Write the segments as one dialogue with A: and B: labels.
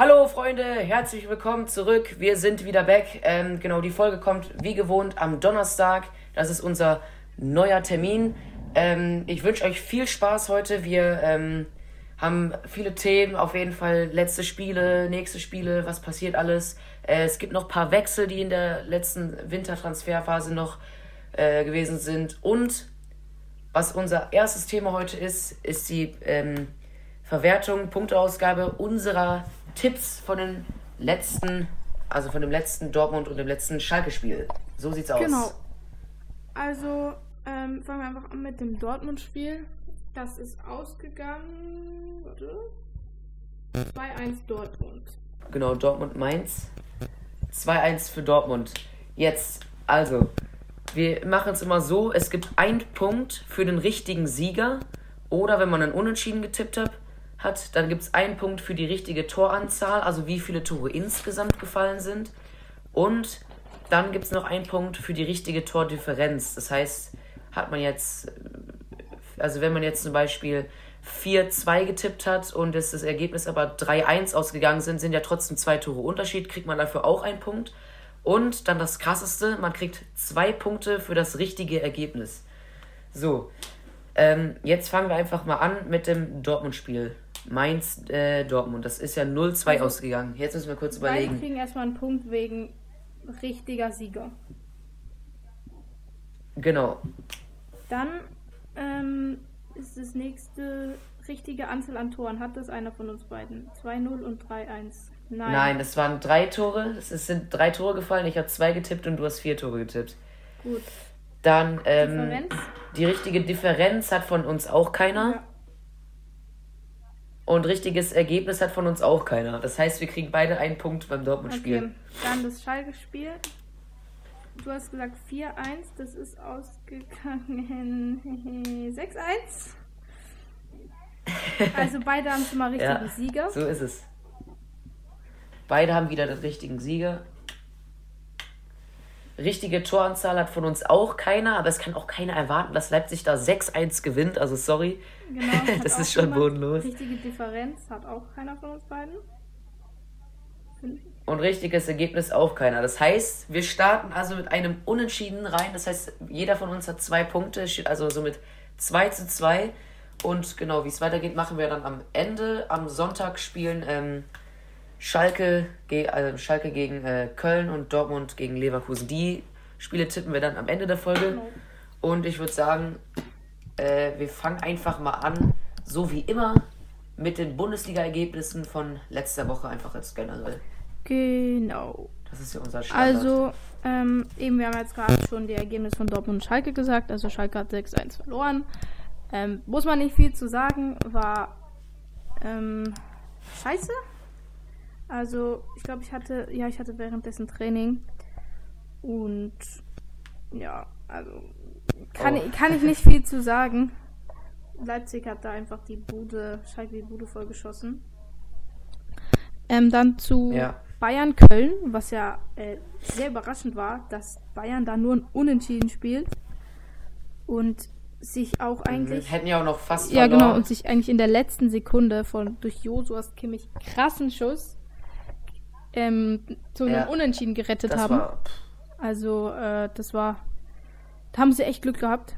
A: Hallo Freunde, herzlich willkommen zurück. Wir sind wieder back. Ähm, genau, die Folge kommt wie gewohnt am Donnerstag. Das ist unser neuer Termin. Ähm, ich wünsche euch viel Spaß heute. Wir ähm, haben viele Themen, auf jeden Fall letzte Spiele, nächste Spiele, was passiert alles. Äh, es gibt noch ein paar Wechsel, die in der letzten Wintertransferphase noch äh, gewesen sind. Und was unser erstes Thema heute ist, ist die ähm, Verwertung, Punkteausgabe unserer Tipps von den letzten, also von dem letzten Dortmund und dem letzten Schalke-Spiel. So sieht's aus. Genau.
B: Also ähm, fangen wir einfach an mit dem Dortmund-Spiel. Das ist ausgegangen. Warte. 2-1 Dortmund.
A: Genau, Dortmund-Mainz. 2-1 für Dortmund. Jetzt, also, wir machen es immer so: es gibt einen Punkt für den richtigen Sieger. Oder wenn man einen Unentschieden getippt hat, hat, dann gibt es einen Punkt für die richtige Toranzahl, also wie viele Tore insgesamt gefallen sind. Und dann gibt es noch einen Punkt für die richtige Tordifferenz. Das heißt, hat man jetzt, also wenn man jetzt zum Beispiel 4-2 getippt hat und es das Ergebnis aber 3-1 ausgegangen sind, sind ja trotzdem zwei Tore Unterschied, kriegt man dafür auch einen Punkt. Und dann das krasseste, man kriegt zwei Punkte für das richtige Ergebnis. So, ähm, jetzt fangen wir einfach mal an mit dem Dortmund-Spiel. Mainz, äh, Dortmund. Das ist ja 0-2 also, ausgegangen. Jetzt müssen wir kurz überlegen.
B: Wir kriegen erstmal einen Punkt wegen richtiger Sieger.
A: Genau.
B: Dann ähm, ist das nächste richtige Anzahl an Toren. Hat das einer von uns beiden? 2-0 und 3-1.
A: Nein. Nein, das waren drei Tore. Es sind drei Tore gefallen. Ich habe zwei getippt und du hast vier Tore getippt. Gut. Dann ähm, die richtige Differenz hat von uns auch keiner. Ja. Und richtiges Ergebnis hat von uns auch keiner. Das heißt, wir kriegen beide einen Punkt beim Dortmund-Spiel. Okay.
B: Dann das Schalke-Spiel. Du hast gesagt 4-1, das ist ausgegangen 6-1. Also beide haben schon mal richtigen ja, Sieger.
A: So ist es. Beide haben wieder den richtigen Sieger. Richtige Toranzahl hat von uns auch keiner, aber es kann auch keiner erwarten, dass Leipzig da 6-1 gewinnt. Also sorry. Genau, das ist schon bodenlos.
B: Richtige Differenz hat auch keiner von uns beiden.
A: Und richtiges Ergebnis auch keiner. Das heißt, wir starten also mit einem Unentschieden rein. Das heißt, jeder von uns hat zwei Punkte, also somit 2 zu 2. Und genau, wie es weitergeht, machen wir dann am Ende. Am Sonntag spielen ähm, Schalke, also Schalke gegen äh, Köln und Dortmund gegen Leverkusen. Die Spiele tippen wir dann am Ende der Folge. Und ich würde sagen, äh, wir fangen einfach mal an, so wie immer, mit den Bundesliga-Ergebnissen von letzter Woche einfach als generell.
B: Genau.
A: Das ist ja unser Standard.
B: Also, ähm, eben, wir haben jetzt gerade schon die Ergebnisse von Dortmund und Schalke gesagt. Also, Schalke hat 6-1 verloren. Ähm, muss man nicht viel zu sagen, war ähm, scheiße. Also, ich glaube, ich hatte, ja, ich hatte währenddessen Training. Und ja, also kann, oh. ich, kann ich nicht viel zu sagen. Leipzig hat da einfach die Bude, Schalke die Bude vollgeschossen. Ähm, dann zu ja. Bayern Köln, was ja äh, sehr überraschend war, dass Bayern da nur ein Unentschieden spielt. Und sich auch mhm. eigentlich.
A: Hätten ja auch noch fast.
B: Ja, verloren. genau. Und sich eigentlich in der letzten Sekunde von durch Josuas Kimmich krassen Schuss ähm, zu einem ja, Unentschieden gerettet haben. War, also, äh, das war. Da haben sie echt Glück gehabt.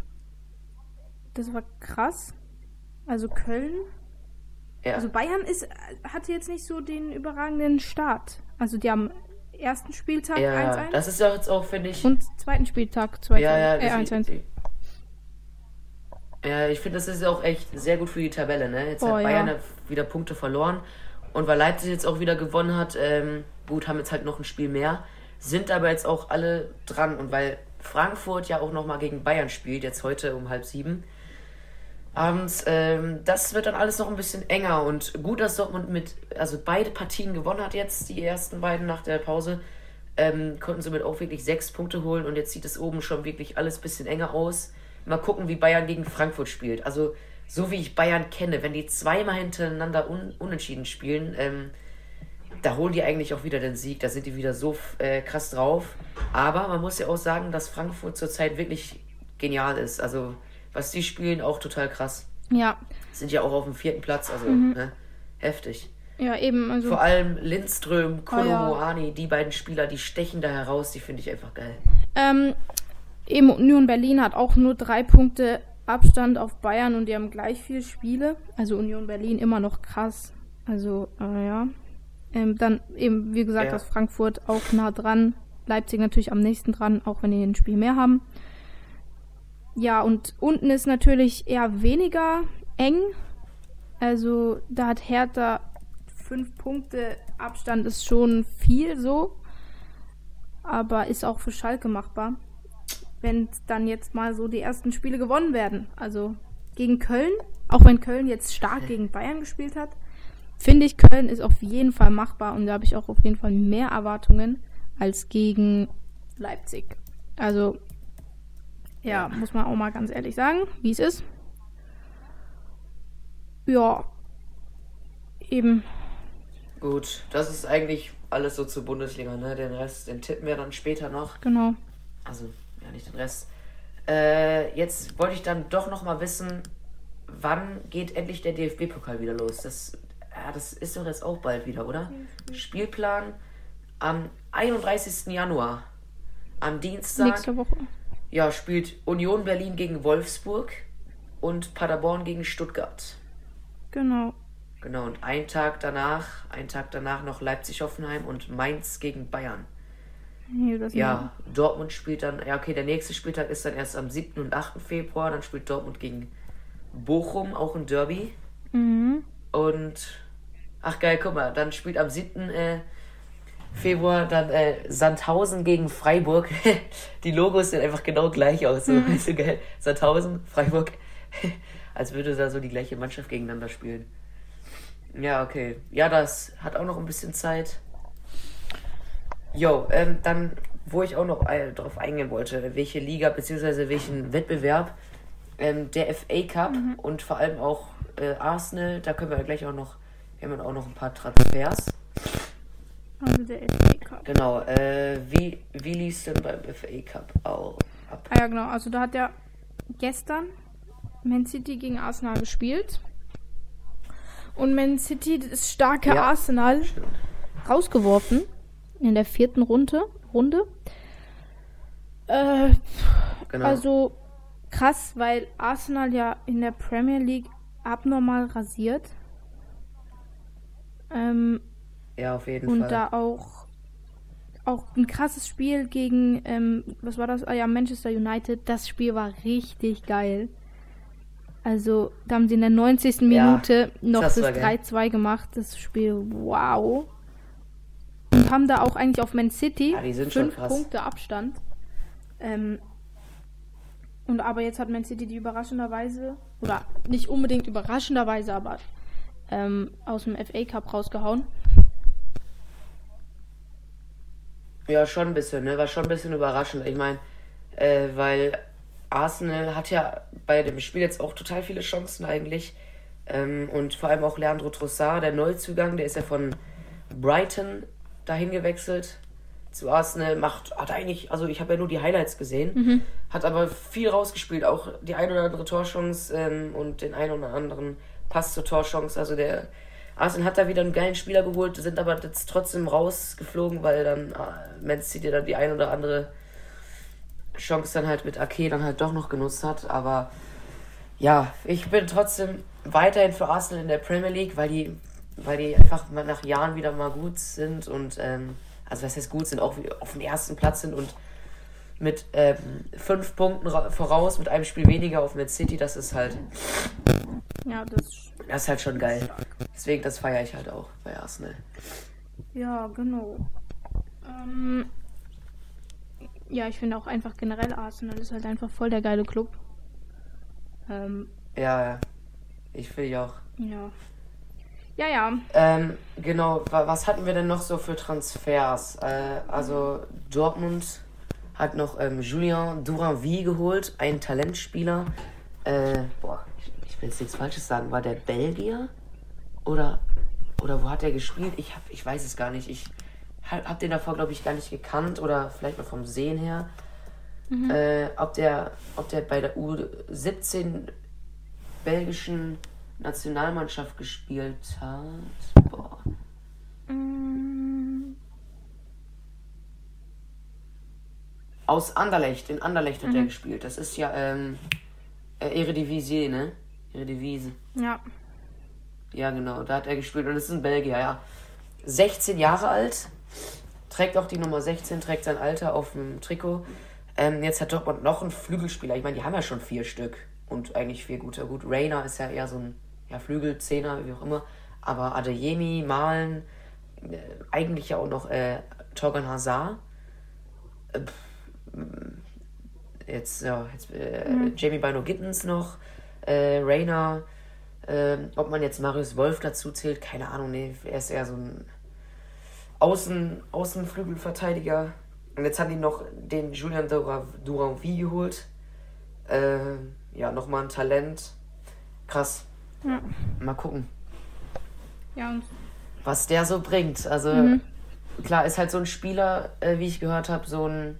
B: Das war krass. Also Köln. Ja. Also Bayern ist, hatte jetzt nicht so den überragenden Start. Also die haben ersten Spieltag 1-1.
A: Ja, das ist ja jetzt auch, finde ich.
B: Und zweiten Spieltag 2-1.
A: Ja, ja, äh, 1-1. Ja, ich finde, das ist auch echt sehr gut für die Tabelle. Ne? Jetzt oh, hat Bayern ja. wieder Punkte verloren. Und weil Leipzig jetzt auch wieder gewonnen hat, ähm, gut, haben jetzt halt noch ein Spiel mehr, sind aber jetzt auch alle dran. Und weil Frankfurt ja auch nochmal gegen Bayern spielt, jetzt heute um halb sieben abends, ähm, das wird dann alles noch ein bisschen enger. Und gut, dass Dortmund mit, also beide Partien gewonnen hat jetzt, die ersten beiden nach der Pause. Ähm, konnten somit auch wirklich sechs Punkte holen und jetzt sieht es oben schon wirklich alles ein bisschen enger aus. Mal gucken, wie Bayern gegen Frankfurt spielt. Also so wie ich Bayern kenne, wenn die zweimal hintereinander un unentschieden spielen, ähm, da holen die eigentlich auch wieder den Sieg. Da sind die wieder so äh, krass drauf. Aber man muss ja auch sagen, dass Frankfurt zurzeit wirklich genial ist. Also, was die spielen, auch total krass.
B: Ja.
A: Sind ja auch auf dem vierten Platz, also mhm. ne, heftig.
B: Ja, eben. Also,
A: Vor allem Lindström,
B: Ah, ja.
A: Kolomoani, die beiden Spieler, die stechen da heraus, die finde ich einfach geil.
B: ähm, eben Union Berlin hat auch nur drei Punkte Abstand auf Bayern und die haben gleich vier Spiele. Also Union Berlin immer noch krass. Also, äh, ja. Ähm, dann eben, wie gesagt,
A: Ja.
B: das Frankfurt auch nah dran. Leipzig natürlich am nächsten dran, auch wenn die ein Spiel mehr haben. Ja, und unten ist natürlich eher weniger eng. Also da hat Hertha fünf Punkte Abstand ist schon viel so. Aber ist auch für Schalke machbar. Wenn dann jetzt mal so die ersten Spiele gewonnen werden. Also gegen Köln, auch wenn Köln jetzt stark gegen Bayern gespielt hat, finde ich, Köln ist auf jeden Fall machbar und da habe ich auch auf jeden Fall mehr Erwartungen als gegen Leipzig. Also, ja, muss man auch mal ganz ehrlich sagen, wie es ist. Ja, eben.
A: Gut, das ist eigentlich alles so zur Bundesliga, ne? Den Rest, den tippen wir dann später noch.
B: Genau.
A: Also, ja, nicht den Rest. Äh, jetzt wollte ich dann doch noch mal wissen, wann geht endlich der DFB-Pokal wieder los? Das, ja, das ist doch jetzt auch bald wieder, oder? Spielplan am 31. Januar. Am Dienstag
B: Nächste Woche.
A: ja, spielt Union Berlin gegen Wolfsburg und Paderborn gegen Stuttgart.
B: Genau.
A: Genau, und ein Tag danach, ein Tag danach noch Leipzig-Hoffenheim und Mainz gegen Bayern.
B: Nee, das
A: Ja, Dortmund spielt dann, ja okay, der nächste Spieltag ist dann erst am 7. und 8. Februar, dann spielt Dortmund gegen Bochum, auch ein Derby.
B: Mhm.
A: Und, ach geil, guck mal, dann spielt am 7. Äh, Februar dann äh, Sandhausen gegen Freiburg. Die Logos sehen einfach genau gleich aus. So, so geil. Sandhausen, Freiburg. Als würde da so die gleiche Mannschaft gegeneinander spielen. Ja, okay. Ja, das hat auch noch ein bisschen Zeit. Jo, ähm, dann, wo ich auch noch äh, drauf eingehen wollte, welche Liga bzw. welchen Wettbewerb, ähm, der FA Cup und vor allem auch äh, Arsenal, da können wir ja gleich auch noch, wir haben auch noch ein paar Transfers.
B: Also der FA Cup.
A: Genau, äh, wie, wie lief denn beim FA Cup auch ab?
B: Ah ja, genau. Also da hat ja gestern Man City gegen Arsenal gespielt. Und Man City, das starke
A: Ja.
B: Arsenal,
A: Stimmt.
B: rausgeworfen in der vierten Runde. Runde. Äh,
A: Genau.
B: Also krass, weil Arsenal ja in der Premier League abnormal rasiert. Ähm,
A: ja, auf jeden
B: und
A: Fall.
B: da auch auch ein krasses Spiel gegen ähm, was war das? Ah ja, Manchester United. Das Spiel war richtig geil. Also, da haben sie in der 90.
A: Ja,
B: Minute noch
A: das
B: das
A: war geil.
B: 3-2 gemacht. Das Spiel, wow. Und haben da auch eigentlich auf Man City
A: Ja, die sind schon
B: fünf. Punkte Abstand. Ähm, und aber jetzt hat Man City die überraschenderweise, oder nicht unbedingt überraschenderweise, aber ähm, aus dem FA Cup rausgehauen.
A: Ja, schon ein bisschen, ne? War schon ein bisschen überraschend. Ich meine, äh, weil Arsenal hat ja bei dem Spiel jetzt auch total viele Chancen eigentlich. Ähm, und vor allem auch Leandro Trossard, der Neuzugang, der ist ja von Brighton dahin gewechselt zu Arsenal. Macht, hat eigentlich, also ich habe ja nur die Highlights gesehen, hat aber viel rausgespielt. Auch die ein oder andere Torchance ähm, und den ein oder anderen Pass zur Torchance. Also der Arsenal hat da wieder einen geilen Spieler geholt, sind aber jetzt trotzdem rausgeflogen, weil dann äh, Man City dann die ein oder andere Chance dann halt mit Ake dann halt doch noch genutzt hat. Aber ja, ich bin trotzdem weiterhin für Arsenal in der Premier League, weil die, weil die einfach nach Jahren wieder mal gut sind und ähm, also was heißt gut sind, auch auf dem ersten Platz sind und mit ähm, fünf Punkten ra- voraus, mit einem Spiel weniger auf Man City, das ist halt,
B: Ja, das
A: das ist halt schon geil. Deswegen, das feiere ich halt auch bei Arsenal.
B: Ja, genau. Ähm, ja, ich finde auch einfach generell Arsenal ist halt einfach voll der geile Club. Ähm,
A: Ja, ja. Ich finde auch.
B: ja. Ja, ja.
A: Ähm, genau, wa was hatten wir denn noch so für Transfers? Äh, also Dortmund hat noch ähm, Julien Duranville geholt, ein Talentspieler. Äh, boah, ich, ich will jetzt nichts Falsches sagen. War der Belgier? Oder, oder wo hat er gespielt? Ich, hab, ich weiß es gar nicht. Ich hab, hab den davor, glaube ich, gar nicht gekannt oder vielleicht mal vom Sehen her. Äh, ob, der, ob der bei der U17 belgischen Nationalmannschaft gespielt hat. Boah.
B: Mm,
A: Aus Anderlecht, in Anderlecht hat er
B: Mhm.
A: gespielt. Das ist ja ähm, äh, Eredivisie, ne? Eredivisie.
B: ja.
A: Ja, genau, da hat er gespielt und das ist ein Belgier, ja. 16 Jahre alt, trägt auch die Nummer 16, trägt sein Alter auf dem Trikot. Ähm, jetzt hat Dortmund noch einen Flügelspieler. Ich meine, die haben ja schon vier Stück und eigentlich vier gute. Gut, Rainer ist ja eher so ein ja, Flügelzehner, wie auch immer. Aber Adeyemi, Malen, äh, eigentlich ja auch noch äh, Torgan Hazard. Äh, mm, jetzt, ja, jetzt äh, Jamie Bino Gittens noch, äh, Rainer. Ähm, ob man jetzt Marius Wolf dazu zählt, keine Ahnung, nee, er ist eher so ein Außen, Außenflügelverteidiger. Und jetzt haben die noch den Julian Dura- Duranville geholt. Ähm, ja, nochmal ein Talent. Krass.
B: Ja.
A: Mal gucken,
B: Ja, und
A: was der so bringt. Also,
B: Mhm.
A: klar, ist halt so ein Spieler, äh, wie ich gehört habe, so ein,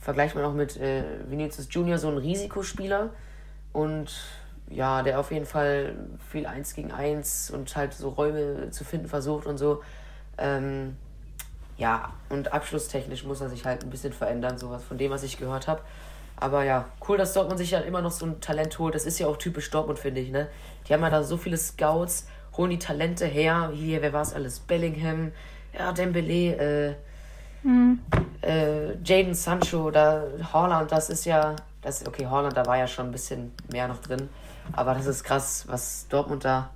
A: vergleicht man auch mit äh, Vinicius Junior, so ein Risikospieler. Und ja, der auf jeden Fall viel Eins gegen Eins und halt so Räume zu finden versucht und so. Ähm, ja, und abschlusstechnisch muss er sich halt ein bisschen verändern, sowas von dem, was ich gehört habe. Aber ja, cool, dass Dortmund sich halt immer noch so ein Talent holt. Das ist ja auch typisch Dortmund, finde ich, ne? Die haben ja da so viele Scouts, holen die Talente her. Hier, wer war es alles? Bellingham, ja, Dembele, äh, äh, Jaden Sancho, da, Holland, das ist ja, das, okay, Holland, da war ja schon ein bisschen mehr noch drin. Aber das ist krass, was Dortmund da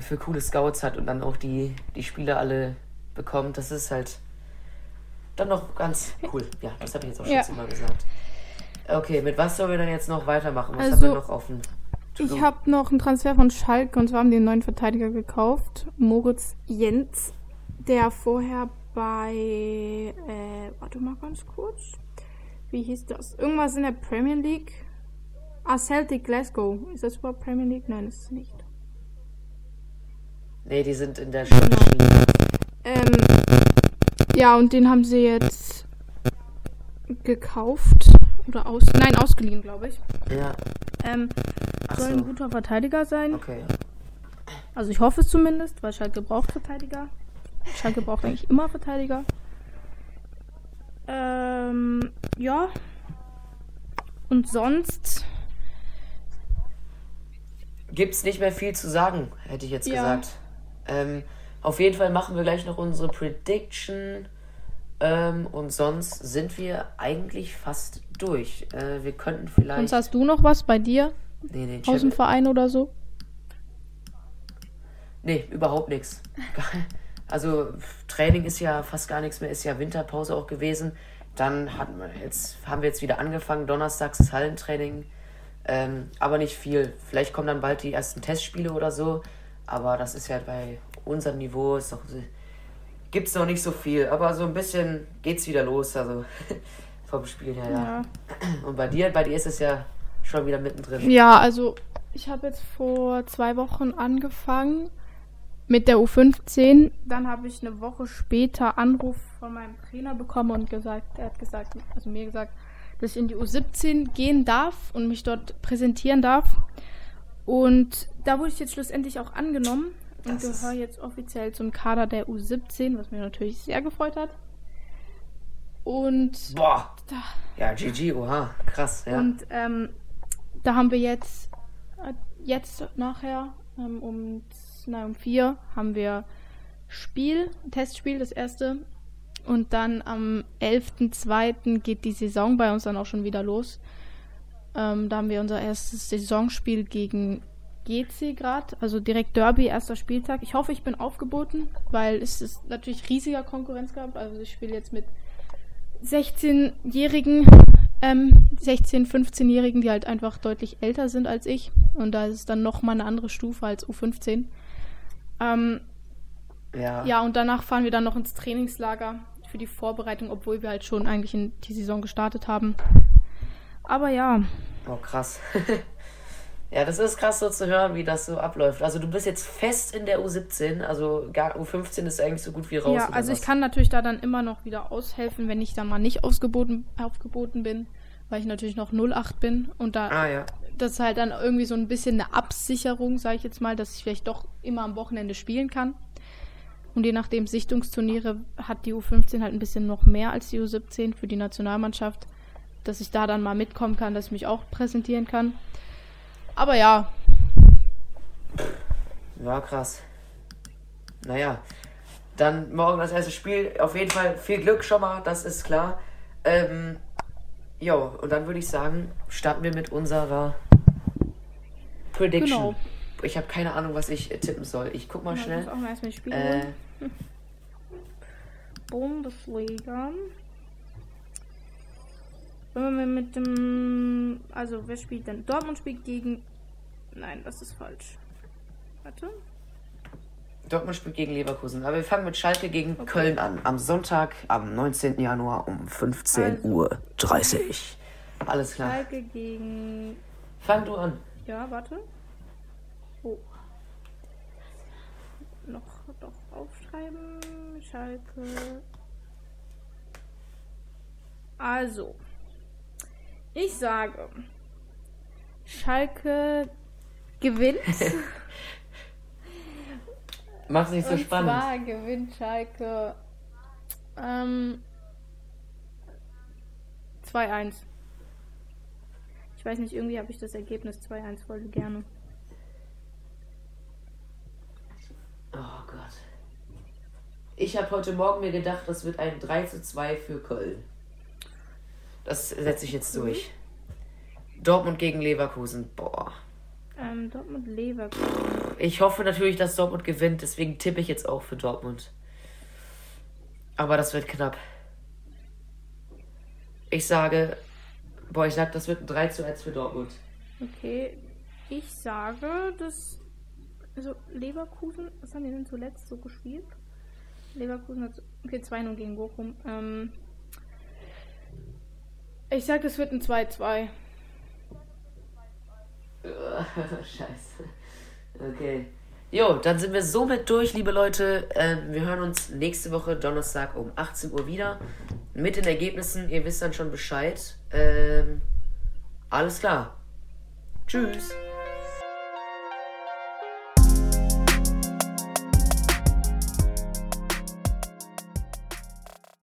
A: für coole Scouts hat und dann auch die, die Spieler alle bekommt. Das ist halt dann noch ganz cool. Ja, das habe ich jetzt auch schon
B: Ja.
A: immer gesagt. Okay, mit was sollen wir dann jetzt noch weitermachen? Was
B: Also,
A: haben wir noch offen?
B: ich habe noch einen Transfer von Schalke und zwar haben die einen neuen Verteidiger gekauft. Moritz Jens, der vorher bei, äh, warte mal ganz kurz. Wie hieß das? Irgendwas in der Premier League. Ah, Celtic Glasgow. Ist das überhaupt Premier League? Nein, ist es nicht.
A: Nee, die sind in der schottischen Liga.
B: Ähm, ja, und den haben sie jetzt gekauft. Oder aus. Nein, ausgeliehen, glaube ich.
A: Ja,
B: Ähm,
A: ach
B: soll ein
A: so.
B: guter Verteidiger sein.
A: Okay.
B: Also ich hoffe es zumindest, weil Schalke braucht Verteidiger. Schalke braucht eigentlich immer Verteidiger. Ähm, ja. Und sonst.
A: Gibt's nicht mehr viel zu sagen, hätte ich jetzt
B: Ja.
A: gesagt. Ähm, auf jeden Fall machen wir gleich noch unsere Prediction. Ähm, und sonst sind wir eigentlich fast durch. Äh, wir könnten vielleicht.
B: Sonst hast du noch was bei dir
A: nee, nee,
B: aus dem Verein oder so?
A: nee, überhaupt nichts. Also Training ist ja fast gar nichts mehr, ist ja Winterpause auch gewesen. Dann hatten wir jetzt, haben wir jetzt wieder angefangen. Donnerstags ist Hallentraining. Ähm, aber nicht viel. Vielleicht kommen dann bald die ersten Testspiele oder so. Aber das ist ja bei unserem Niveau ist doch, gibt's noch nicht so viel. Aber so ein bisschen geht's wieder los. Also vom Spiel her, ja. Und bei dir, bei dir ist es ja schon wieder mittendrin.
B: Ja, also ich habe jetzt vor zwei Wochen angefangen mit der U15. Dann habe ich eine Woche später Anruf von meinem Trainer bekommen und gesagt, er hat gesagt, also mir gesagt, dass ich in die U17 gehen darf und mich dort präsentieren darf. Und da wurde ich jetzt schlussendlich auch angenommen und gehöre jetzt offiziell zum Kader der U17, was mich natürlich sehr gefreut hat. Und
A: Boah,
B: da,
A: ja, GG, oha, krass, ja.
B: und ähm, da haben wir jetzt, äh, jetzt nachher ähm, um, na, um vier haben wir Spiel, Testspiel, das erste. Und dann am 11.02. geht die Saison bei uns dann auch schon wieder los. Ähm, da haben wir unser erstes Saisonspiel gegen GC gerade, also direkt Derby, erster Spieltag. Ich hoffe, ich bin aufgeboten, weil es ist natürlich riesiger Konkurrenzkampf. Also ich spiele jetzt mit 16-Jährigen, ähm, 16-, 15-Jährigen, die halt einfach deutlich älter sind als ich. Und da ist es dann nochmal eine andere Stufe als U15. Ähm,
A: ja.
B: ja, und danach fahren wir dann noch ins Trainingslager für die Vorbereitung, obwohl wir halt schon eigentlich in die Saison gestartet haben. Aber ja,
A: Oh, krass. ja, das ist krass so zu hören, wie das so abläuft. Also du bist jetzt fest in der U17, also gar U15 ist eigentlich so gut wie raus.
B: ja, also
A: was?
B: ich kann natürlich da dann immer noch wieder aushelfen, wenn ich dann mal nicht ausgeboten, aufgeboten bin, weil ich natürlich noch 08 bin und da
A: Ah ja.
B: das ist halt dann irgendwie so ein bisschen eine Absicherung, sage ich jetzt mal, dass ich vielleicht doch immer am Wochenende spielen kann. Und je nachdem Sichtungsturniere hat die U15 halt ein bisschen noch mehr als die U17 für die Nationalmannschaft, dass ich da dann mal mitkommen kann, dass ich mich auch präsentieren kann. Aber ja.
A: Ja, krass. Naja, dann morgen das erste Spiel. Auf jeden Fall viel Glück schon mal, das ist klar. Ähm, jo, und dann würde ich sagen, starten wir mit unserer Prediction.
B: Genau.
A: Ich habe keine Ahnung, was ich tippen soll. Ich guck mal
B: Ich
A: schnell.
B: muss auch mal erstmal die Spiele
A: Äh.
B: Bundesliga. Wenn wir mit dem. Also, wer spielt denn? Dortmund spielt gegen. Nein, das ist falsch. Warte.
A: Dortmund spielt gegen Leverkusen. Aber wir fangen mit Schalke gegen
B: Okay.
A: Köln an. Am Sonntag, am 19. Januar um 15 Uhr 30. Alles klar.
B: Schalke gegen.
A: Fang du an.
B: Ja, warte. Oh. Noch doch aufschreiben. Schalke. Also. Ich sage. Schalke gewinnt.
A: Mach's nicht so
B: Und
A: spannend.
B: zwar gewinnt Schalke ähm, 2-1. Ich weiß nicht, irgendwie habe ich das Ergebnis 2-1 voll gerne.
A: Oh Gott. Ich habe heute Morgen mir gedacht, das wird ein 3 zu 2 für Köln. Das setze ich jetzt durch. Dortmund gegen Leverkusen. Boah.
B: Ähm, Dortmund Leverkusen.
A: Ich hoffe natürlich, dass Dortmund gewinnt, deswegen tippe ich jetzt auch für Dortmund. Aber das wird knapp. Ich sage, boah, ich sag, das wird ein 3 zu 1 für Dortmund.
B: Okay, ich sage, dass. Also, Leverkusen, was haben die denn zuletzt so gespielt? Leverkusen hat. Okay, 2-0 gegen Bochum. Ähm, ich sag, das wird ein 2-2.
A: Scheiße. Okay. Jo, dann sind wir somit durch, liebe Leute. Ähm, wir hören uns nächste Woche Donnerstag um 18 Uhr wieder. Mit den Ergebnissen. Ihr wisst dann schon Bescheid. Ähm, alles klar. Tschüss.